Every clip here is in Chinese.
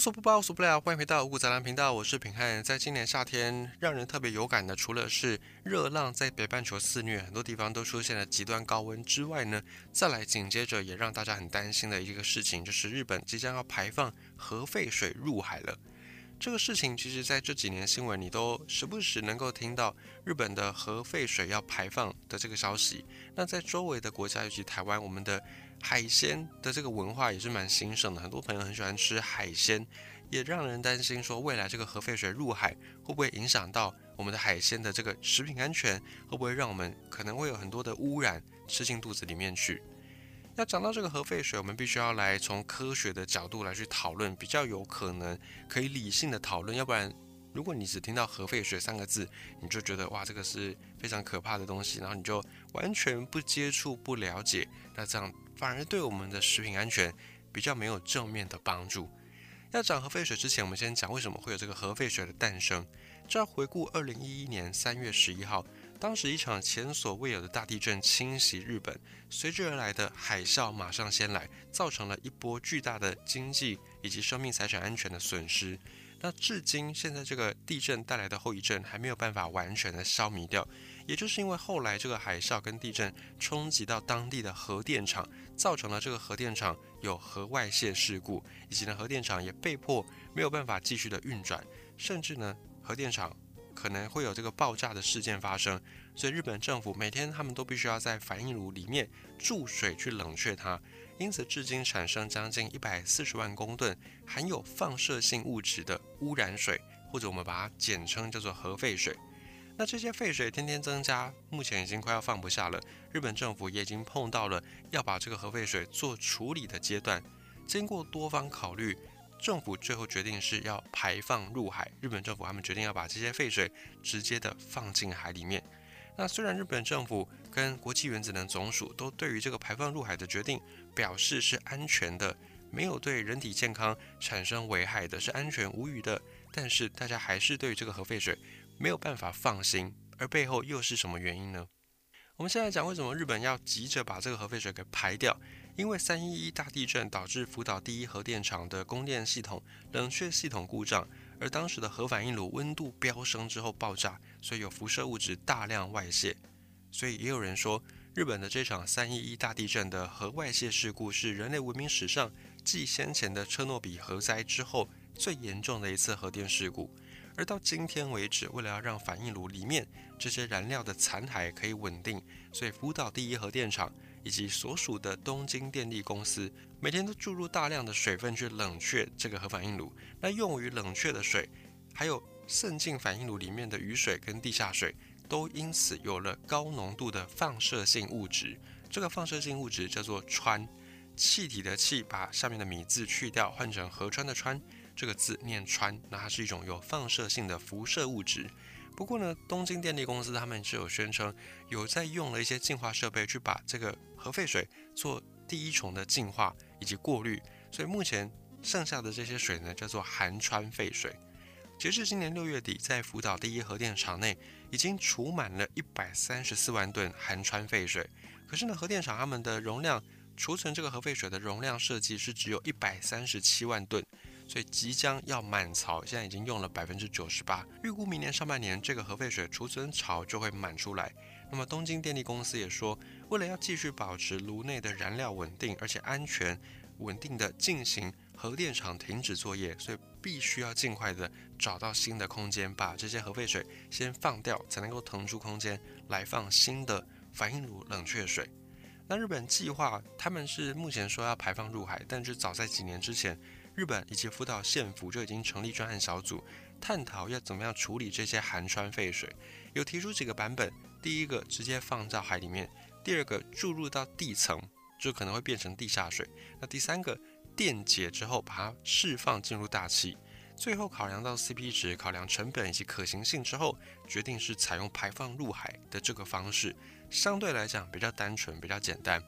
无所不包，无所不了。欢迎回到五谷杂粮频道，我是品汉。在今年夏天，让人特别有感的，除了是热浪在北半球肆虐，很多地方都出现了极端高温之外呢，再来紧接着也让大家很担心的一个事情，就是日本即将要排放核废水入海了。这个事情其实在这几年新闻你都时不时能够听到日本的核废水要排放的这个消息。那在周围的国家，尤其台湾，我们的。海鲜的这个文化也是蛮兴盛的，很多朋友很喜欢吃海鲜，也让人担心说未来这个核废水入海会不会影响到我们的海鲜的这个食品安全，会不会让我们可能会有很多的污染吃进肚子里面去？要讲到这个核废水，我们必须要来从科学的角度来去讨论，比较有可能可以理性的讨论，要不然。如果你只听到核废水三个字，你就觉得哇，这个是非常可怕的东西，然后你就完全不接触、不了解，那这样反而对我们的食品安全比较没有正面的帮助。要讲核废水之前，我们先讲为什么会有这个核废水的诞生。这要回顾二零一一年三月十一号，当时一场前所未有的大地震侵袭日本，随之而来的海啸马上先来，造成了一波巨大的经济以及生命财产安全的损失。那至今，现在这个地震带来的后遗症还没有办法完全的消弭掉，也就是因为后来这个海啸跟地震冲击到当地的核电厂，造成了这个核电厂有核外泄事故，以及呢核电厂也被迫没有办法继续的运转，甚至呢核电厂可能会有这个爆炸的事件发生，所以日本政府每天他们都必须要在反应炉里面注水去冷却它。因此，至今产生将近一百四十万公吨含有放射性物质的污染水，或者我们把它简称叫做核废水。那这些废水天天增加，目前已经快要放不下了。日本政府也已经碰到了要把这个核废水做处理的阶段。经过多方考虑，政府最后决定是要排放入海。日本政府他们决定要把这些废水直接的放进海里面。那虽然日本政府跟国际原子能总署都对于这个排放入海的决定表示是安全的，没有对人体健康产生危害的，是安全无虞的，但是大家还是对于这个核废水没有办法放心，而背后又是什么原因呢？我们现在讲为什么日本要急着把这个核废水给排掉，因为三一一大地震导致福岛第一核电厂的供电系统冷却系统故障。而当时的核反应炉温度飙升之后爆炸，所以有辐射物质大量外泄。所以也有人说，日本的这场三一一大地震的核外泄事故是人类文明史上继先前的车诺比核灾之后最严重的一次核电事故。而到今天为止，为了要让反应炉里面这些燃料的残骸可以稳定，所以福岛第一核电厂。以及所属的东京电力公司每天都注入大量的水分去冷却这个核反应炉。那用于冷却的水，还有渗进反应炉里面的雨水跟地下水，都因此有了高浓度的放射性物质。这个放射性物质叫做氚，气体的气把下面的米字去掉，换成河川的川，这个字念氚。那它是一种有放射性的辐射物质。不过呢，东京电力公司他们是有宣称，有在用了一些净化设备去把这个核废水做第一重的净化以及过滤，所以目前剩下的这些水呢，叫做含氚废水。截至今年六月底，在福岛第一核电厂内已经储满了一百三十四万吨含氚废水。可是呢，核电厂他们的容量储存这个核废水的容量设计是只有一百三十七万吨。所以即将要满槽，现在已经用了百分之九十八，预估明年上半年这个核废水储存槽就会满出来。那么东京电力公司也说，为了要继续保持炉内的燃料稳定，而且安全稳定的进行核电厂停止作业，所以必须要尽快的找到新的空间，把这些核废水先放掉，才能够腾出空间来放新的反应炉冷却水。那日本计划他们是目前说要排放入海，但是早在几年之前。日本以及福岛县府就已经成立专案小组，探讨要怎么样处理这些含氚废水，有提出几个版本。第一个直接放到海里面，第二个注入到地层，就可能会变成地下水。那第三个电解之后把它释放进入大气。最后考量到 CP 值、考量成本以及可行性之后，决定是采用排放入海的这个方式，相对来讲比较单纯、比较简单。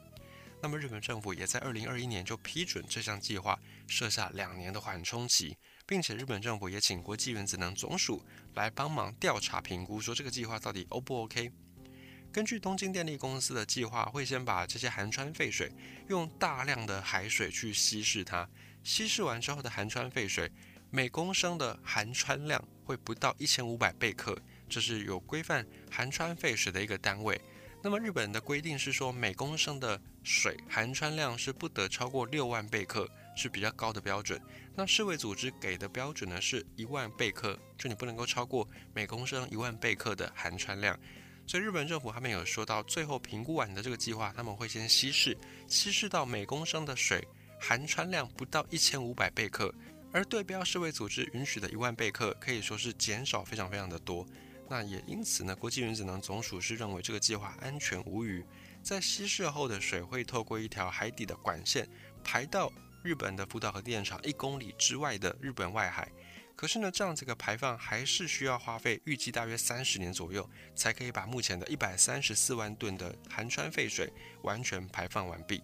那么日本政府也在二零二一年就批准这项计划，设下两年的缓冲期，并且日本政府也请国际原子能总署来帮忙调查评估，说这个计划到底 O 不 OK？根据东京电力公司的计划，会先把这些含氚废水用大量的海水去稀释它，稀释完之后的含川废水，每公升的含川量会不到一千五百贝克，这是有规范含川废水的一个单位。那么日本的规定是说，每公升的水含川量是不得超过六万贝克，是比较高的标准。那世卫组织给的标准呢是一万贝克，就你不能够超过每公升一万贝克的含川量。所以日本政府他们有说到，最后评估完的这个计划，他们会先稀释，稀释到每公升的水含川量不到一千五百贝克，而对标世卫组织允许的一万贝克，可以说是减少非常非常的多。那也因此呢，国际原子能总署是认为这个计划安全无虞，在稀释后的水会透过一条海底的管线排到日本的福岛核电厂一公里之外的日本外海。可是呢，这样子个排放还是需要花费预计大约三十年左右，才可以把目前的一百三十四万吨的含川废水完全排放完毕。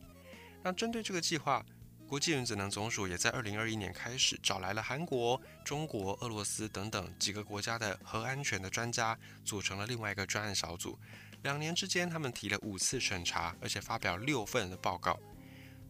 那针对这个计划，国际原子能总署也在二零二一年开始找来了韩国、中国、俄罗斯等等几个国家的核安全的专家，组成了另外一个专案小组。两年之间，他们提了五次审查，而且发表六份的报告。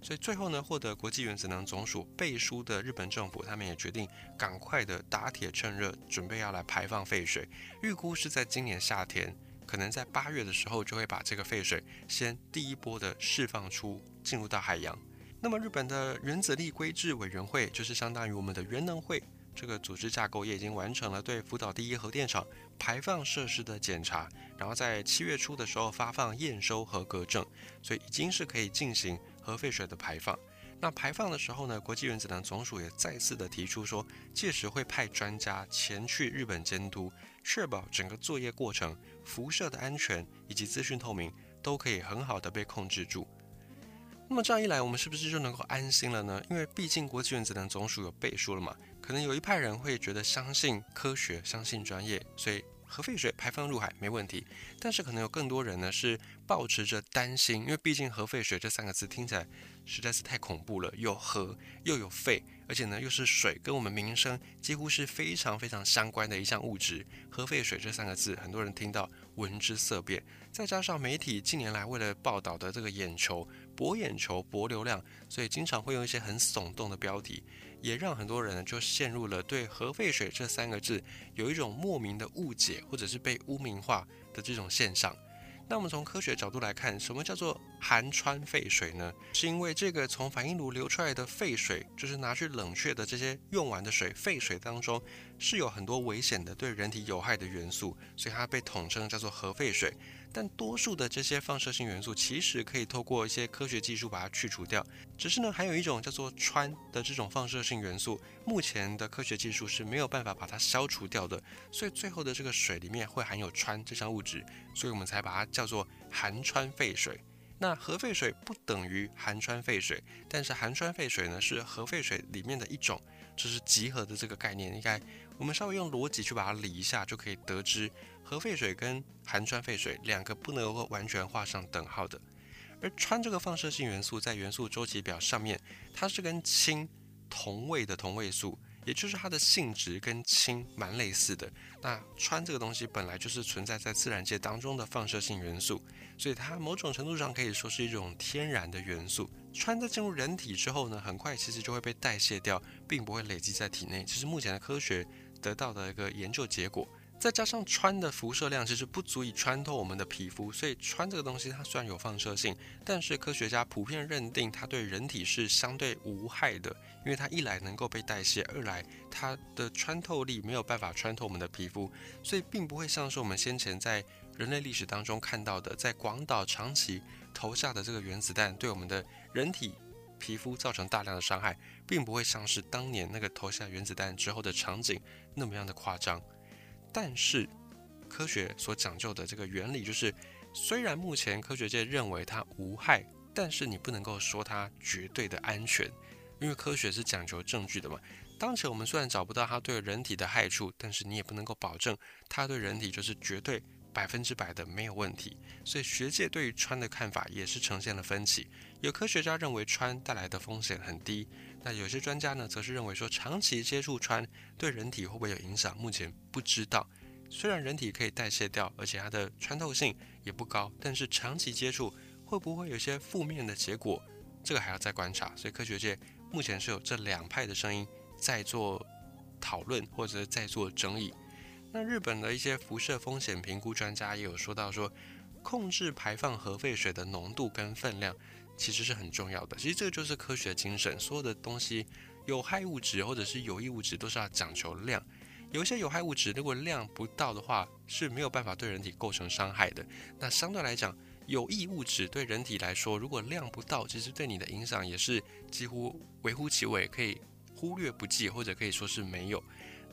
所以最后呢，获得国际原子能总署背书的日本政府，他们也决定赶快的打铁趁热，准备要来排放废水。预估是在今年夏天，可能在八月的时候，就会把这个废水先第一波的释放出，进入到海洋。那么，日本的原子力规制委员会就是相当于我们的原能会这个组织架构，也已经完成了对福岛第一核电厂排放设施的检查，然后在七月初的时候发放验收合格证，所以已经是可以进行核废水的排放。那排放的时候呢，国际原子能总署也再次的提出说，届时会派专家前去日本监督，确保整个作业过程、辐射的安全以及资讯透明都可以很好的被控制住。那么这样一来，我们是不是就能够安心了呢？因为毕竟国际原子能总署有背书了嘛。可能有一派人会觉得相信科学、相信专业，所以核废水排放入海没问题。但是可能有更多人呢是抱持着担心，因为毕竟核废水这三个字听起来实在是太恐怖了，有核又有废，而且呢又是水，跟我们民生几乎是非常非常相关的一项物质。核废水这三个字，很多人听到闻之色变。再加上媒体近年来为了报道的这个眼球。博眼球、博流量，所以经常会用一些很耸动的标题，也让很多人呢就陷入了对核废水这三个字有一种莫名的误解，或者是被污名化的这种现象。那我们从科学角度来看，什么叫做含川废水呢？是因为这个从反应炉流出来的废水，就是拿去冷却的这些用完的水，废水当中是有很多危险的、对人体有害的元素，所以它被统称叫做核废水。但多数的这些放射性元素其实可以透过一些科学技术把它去除掉。只是呢，还有一种叫做氚的这种放射性元素，目前的科学技术是没有办法把它消除掉的。所以最后的这个水里面会含有氚这项物质，所以我们才把它叫做含氚废水。那核废水不等于含氚废水，但是含氚废水呢是核废水里面的一种，就是集合的这个概念。应该我们稍微用逻辑去把它理一下，就可以得知。核废水跟含氚废水两个不能够完全画上等号的，而氚这个放射性元素在元素周期表上面，它是跟氢同位的同位素，也就是它的性质跟氢蛮类似的。那氚这个东西本来就是存在在自然界当中的放射性元素，所以它某种程度上可以说是一种天然的元素。氚在进入人体之后呢，很快其实就会被代谢掉，并不会累积在体内。这是目前的科学得到的一个研究结果。再加上穿的辐射量其实不足以穿透我们的皮肤，所以穿这个东西它虽然有放射性，但是科学家普遍认定它对人体是相对无害的，因为它一来能够被代谢，二来它的穿透力没有办法穿透我们的皮肤，所以并不会像是我们先前在人类历史当中看到的，在广岛长崎投下的这个原子弹对我们的人体皮肤造成大量的伤害，并不会像是当年那个投下原子弹之后的场景那么样的夸张。但是，科学所讲究的这个原理就是，虽然目前科学界认为它无害，但是你不能够说它绝对的安全，因为科学是讲求证据的嘛。当前我们虽然找不到它对人体的害处，但是你也不能够保证它对人体就是绝对百分之百的没有问题。所以学界对于氚的看法也是呈现了分歧。有科学家认为氚带来的风险很低。那有些专家呢，则是认为说，长期接触氚对人体会不会有影响？目前不知道。虽然人体可以代谢掉，而且它的穿透性也不高，但是长期接触会不会有些负面的结果？这个还要再观察。所以科学界目前是有这两派的声音在做讨论或者在做争议。那日本的一些辐射风险评估专家也有说到说，控制排放核废水的浓度跟分量其实是很重要的。其实这个就是科学精神，所有的东西有害物质或者是有益物质都是要讲求量。有一些有害物质如果量不到的话是没有办法对人体构成伤害的。那相对来讲，有益物质对人体来说，如果量不到，其实对你的影响也是几乎微乎其微，可以忽略不计，或者可以说是没有。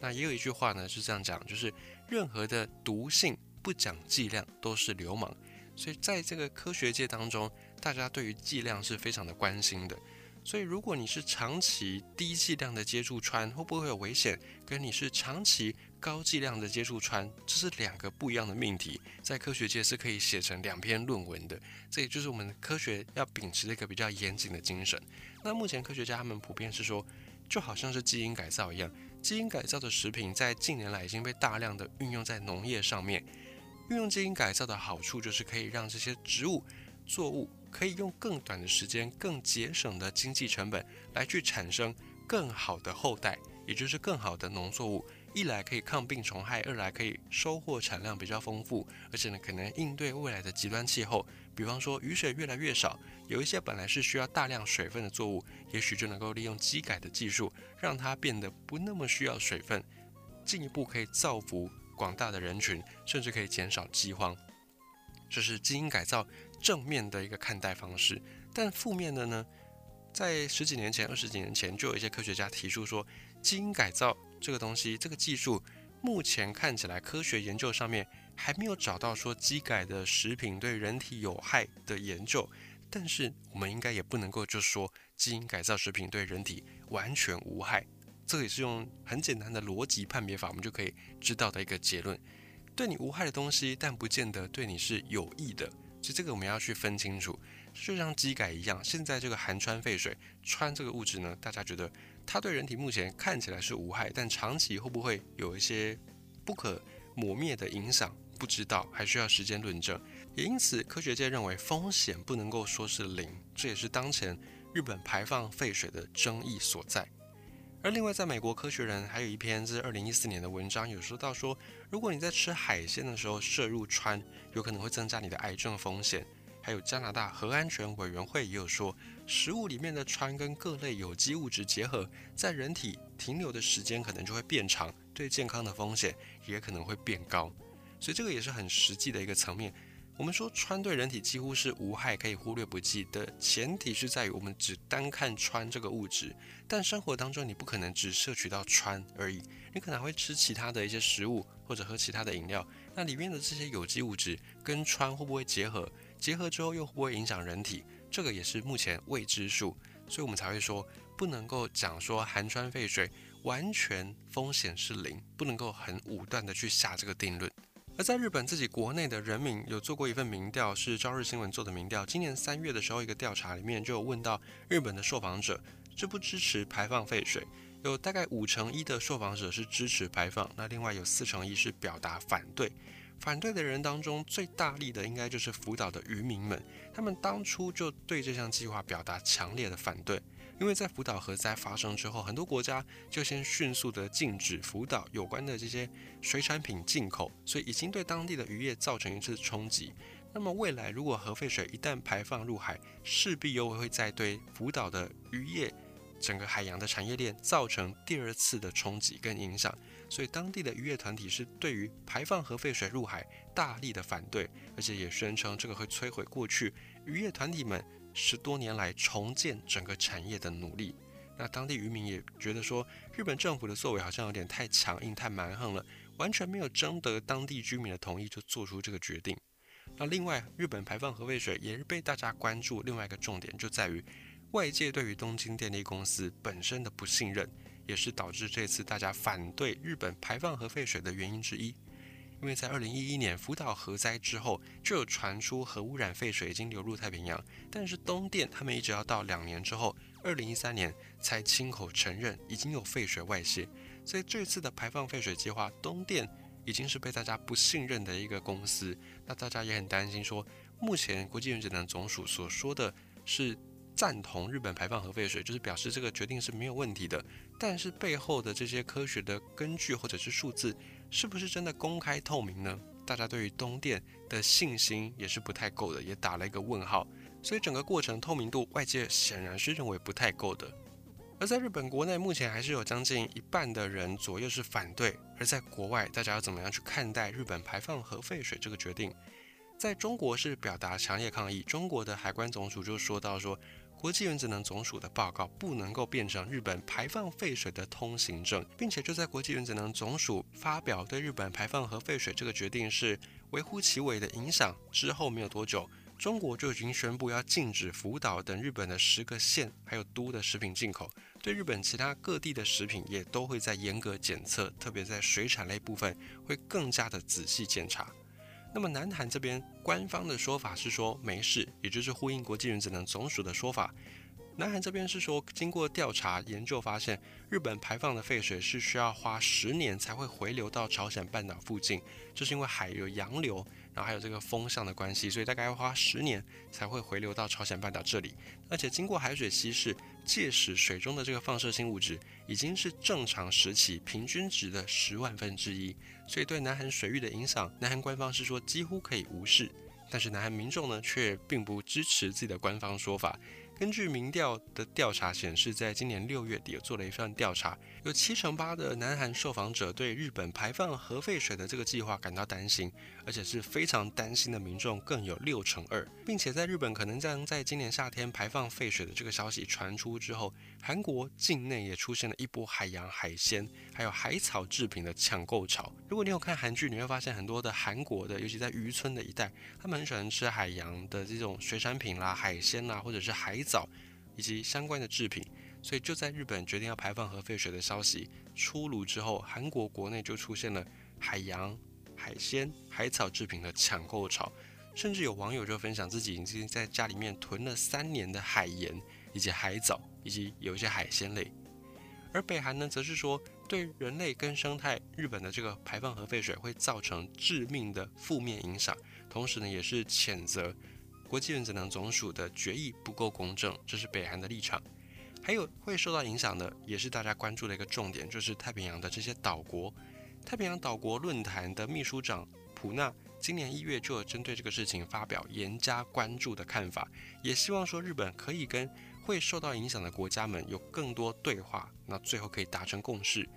那也有一句话呢是这样讲，就是任何的毒性不讲剂量都是流氓。所以在这个科学界当中，大家对于剂量是非常的关心的。所以，如果你是长期低剂量的接触穿，会不会有危险？跟你是长期高剂量的接触穿，这是两个不一样的命题，在科学界是可以写成两篇论文的。这也就是我们科学要秉持的一个比较严谨的精神。那目前科学家他们普遍是说，就好像是基因改造一样，基因改造的食品在近年来已经被大量的运用在农业上面。运用基因改造的好处就是可以让这些植物。作物可以用更短的时间、更节省的经济成本来去产生更好的后代，也就是更好的农作物。一来可以抗病虫害，二来可以收获产量比较丰富，而且呢，可能应对未来的极端气候，比方说雨水越来越少，有一些本来是需要大量水分的作物，也许就能够利用机改的技术，让它变得不那么需要水分，进一步可以造福广大的人群，甚至可以减少饥荒。这是基因改造。正面的一个看待方式，但负面的呢，在十几年前、二十几年前，就有一些科学家提出说，基因改造这个东西、这个技术，目前看起来科学研究上面还没有找到说基改的食品对人体有害的研究。但是我们应该也不能够就说基因改造食品对人体完全无害，这也是用很简单的逻辑判别法，我们就可以知道的一个结论：对你无害的东西，但不见得对你是有益的。其实这个我们要去分清楚，就像机改一样，现在这个含氚废水，氚这个物质呢，大家觉得它对人体目前看起来是无害，但长期会不会有一些不可磨灭的影响，不知道，还需要时间论证。也因此，科学界认为风险不能够说是零，这也是当前日本排放废水的争议所在。而另外，在美国科学人还有一篇是二零一四年的文章，有说到说，如果你在吃海鲜的时候摄入氚，有可能会增加你的癌症风险。还有加拿大核安全委员会也有说，食物里面的氚跟各类有机物质结合，在人体停留的时间可能就会变长，对健康的风险也可能会变高。所以这个也是很实际的一个层面。我们说穿对人体几乎是无害，可以忽略不计的前提是在于我们只单看穿这个物质。但生活当中你不可能只摄取到穿而已，你可能会吃其他的一些食物或者喝其他的饮料，那里面的这些有机物质跟穿会不会结合？结合之后又会不会影响人体？这个也是目前未知数，所以我们才会说不能够讲说含穿废水完全风险是零，不能够很武断的去下这个定论。而在日本自己国内的人民有做过一份民调，是朝日新闻做的民调。今年三月的时候，一个调查里面就有问到日本的受访者支不支持排放废水，有大概五成一的受访者是支持排放，那另外有四成一是表达反对。反对的人当中最大力的应该就是福岛的渔民们，他们当初就对这项计划表达强烈的反对。因为在福岛核灾发生之后，很多国家就先迅速的禁止福岛有关的这些水产品进口，所以已经对当地的渔业造成一次冲击。那么未来如果核废水一旦排放入海，势必又会再对福岛的渔业、整个海洋的产业链造成第二次的冲击跟影响。所以当地的渔业团体是对于排放核废水入海大力的反对，而且也宣称这个会摧毁过去渔业团体们。十多年来重建整个产业的努力，那当地渔民也觉得说，日本政府的作为好像有点太强硬、太蛮横了，完全没有征得当地居民的同意就做出这个决定。那另外，日本排放核废水也是被大家关注，另外一个重点就在于外界对于东京电力公司本身的不信任，也是导致这次大家反对日本排放核废水的原因之一。因为在二零一一年福岛核灾之后，就有传出核污染废水已经流入太平洋，但是东电他们一直要到两年之后，二零一三年才亲口承认已经有废水外泄。所以这次的排放废水计划，东电已经是被大家不信任的一个公司。那大家也很担心说，目前国际原子能总署所说的是赞同日本排放核废水，就是表示这个决定是没有问题的。但是背后的这些科学的根据或者是数字，是不是真的公开透明呢？大家对于东电的信心也是不太够的，也打了一个问号。所以整个过程透明度，外界显然是认为不太够的。而在日本国内，目前还是有将近一半的人左右是反对；而在国外，大家要怎么样去看待日本排放核废水这个决定？在中国是表达强烈抗议。中国的海关总署就说到说，国际原子能总署的报告不能够变成日本排放废水的通行证，并且就在国际原子能总署发表对日本排放核废水这个决定是微乎其微的影响之后，没有多久，中国就已经宣布要禁止福岛等日本的十个县还有都的食品进口，对日本其他各地的食品也都会在严格检测，特别在水产类部分会更加的仔细检查。那么南韩这边官方的说法是说没事，也就是呼应国际原子能总署的说法。南韩这边是说，经过调查研究发现，日本排放的废水是需要花十年才会回流到朝鲜半岛附近，就是因为海有洋流，然后还有这个风向的关系，所以大概要花十年才会回流到朝鲜半岛这里。而且经过海水稀释，届时水中的这个放射性物质已经是正常时期平均值的十万分之一，所以对南韩水域的影响，南韩官方是说几乎可以无视。但是南韩民众呢，却并不支持自己的官方说法。根据民调的调查显示，在今年六月底做了一份调查，有七成八的南韩受访者对日本排放核废水的这个计划感到担心，而且是非常担心的民众更有六成二，并且在日本可能将在今年夏天排放废水的这个消息传出之后，韩国境内也出现了一波海洋海鲜还有海草制品的抢购潮。如果你有看韩剧，你会发现很多的韩国的，尤其在渔村的一带，他们很喜欢吃海洋的这种水产品啦、海鲜啦，或者是海。早以及相关的制品，所以就在日本决定要排放核废水的消息出炉之后，韩国国内就出现了海洋、海鲜、海草制品的抢购潮，甚至有网友就分享自己已经在家里面囤了三年的海盐以及海藻以及有一些海鲜类。而北韩呢，则是说对人类跟生态，日本的这个排放核废水会造成致命的负面影响，同时呢，也是谴责。国际原子能总署的决议不够公正，这是北韩的立场。还有会受到影响的，也是大家关注的一个重点，就是太平洋的这些岛国。太平洋岛国论坛的秘书长普纳今年一月就针对这个事情发表严加关注的看法，也希望说日本可以跟会受到影响的国家们有更多对话，那最后可以达成共识。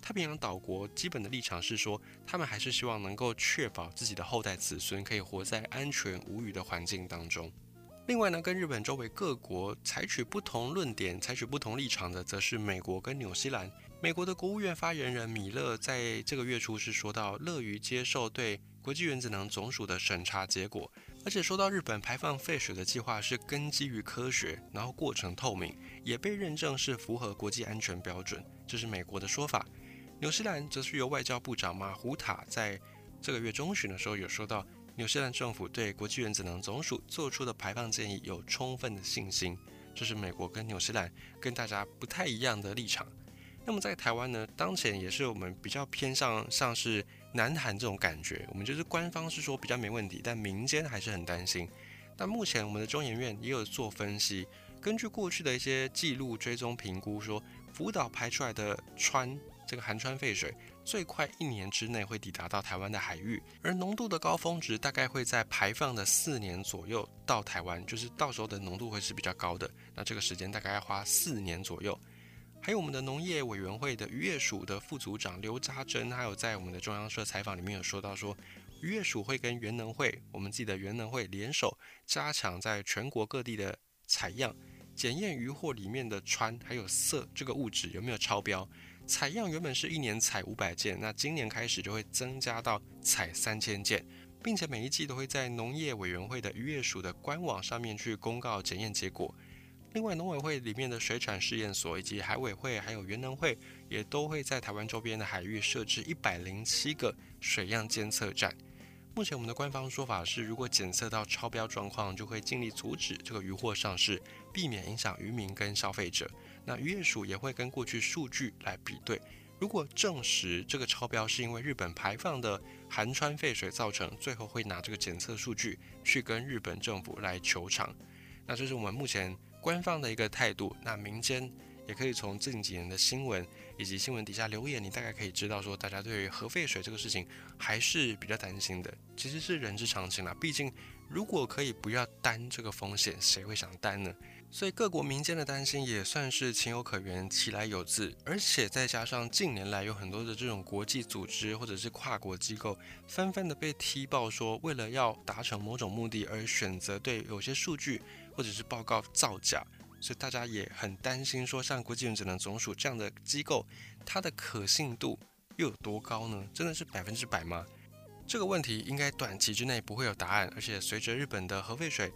太平洋岛国基本的立场是说，他们还是希望能够确保自己的后代子孙可以活在安全无虞的环境当中。另外呢，跟日本周围各国采取不同论点、采取不同立场的，则是美国跟纽西兰。美国的国务院发言人米勒在这个月初是说到，乐于接受对国际原子能总署的审查结果，而且说到日本排放废水的计划是根基于科学，然后过程透明，也被认证是符合国际安全标准，这是美国的说法。纽西兰则是由外交部长马胡塔在这个月中旬的时候有说到，纽西兰政府对国际原子能总署做出的排放建议有充分的信心。这是美国跟纽西兰跟大家不太一样的立场。那么在台湾呢，当前也是我们比较偏向像是南韩这种感觉，我们就是官方是说比较没问题，但民间还是很担心。但目前我们的中研院也有做分析，根据过去的一些记录追踪评估，说福岛排出来的氚。这个含氚废水最快一年之内会抵达到台湾的海域，而浓度的高峰值大概会在排放的四年左右到台湾，就是到时候的浓度会是比较高的。那这个时间大概要花四年左右。还有我们的农业委员会的渔业署的副组长刘家珍，还有在我们的中央社采访里面有说到说，渔业署会跟原能会，我们自己的原能会联手，加强在全国各地的采样、检验渔获里面的氚还有铯这个物质有没有超标。采样原本是一年采五百件，那今年开始就会增加到采三千件，并且每一季都会在农业委员会的渔业署的官网上面去公告检验结果。另外，农委会里面的水产试验所以及海委会还有原能会也都会在台湾周边的海域设置一百零七个水样监测站。目前我们的官方说法是，如果检测到超标状况，就会尽力阻止这个渔获上市，避免影响渔民跟消费者。那渔业署也会跟过去数据来比对，如果证实这个超标是因为日本排放的含氚废水造成，最后会拿这个检测数据去跟日本政府来求偿。那这是我们目前官方的一个态度，那民间也可以从近几年的新闻以及新闻底下留言，你大概可以知道说，大家对于核废水这个事情还是比较担心的。其实是人之常情啦，毕竟如果可以不要担这个风险，谁会想担呢？所以各国民间的担心也算是情有可原，其来有自。而且再加上近年来有很多的这种国际组织或者是跨国机构，纷纷的被踢爆说，为了要达成某种目的而选择对有些数据或者是报告造假。所以大家也很担心，说像国际原子能总署这样的机构，它的可信度又有多高呢？真的是百分之百吗？这个问题应该短期之内不会有答案。而且随着日本的核废水。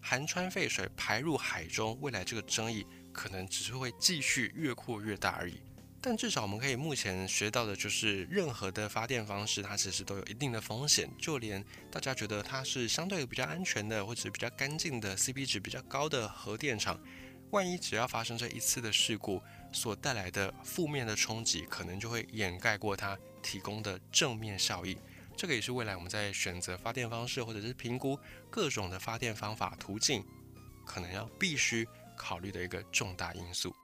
含川废水排入海中，未来这个争议可能只是会继续越扩越大而已。但至少我们可以目前学到的就是，任何的发电方式它其实都有一定的风险。就连大家觉得它是相对比较安全的，或者比较干净的 CP 值比较高的核电厂，万一只要发生这一次的事故，所带来的负面的冲击，可能就会掩盖过它提供的正面效益。这个也是未来我们在选择发电方式，或者是评估各种的发电方法途径，可能要必须考虑的一个重大因素。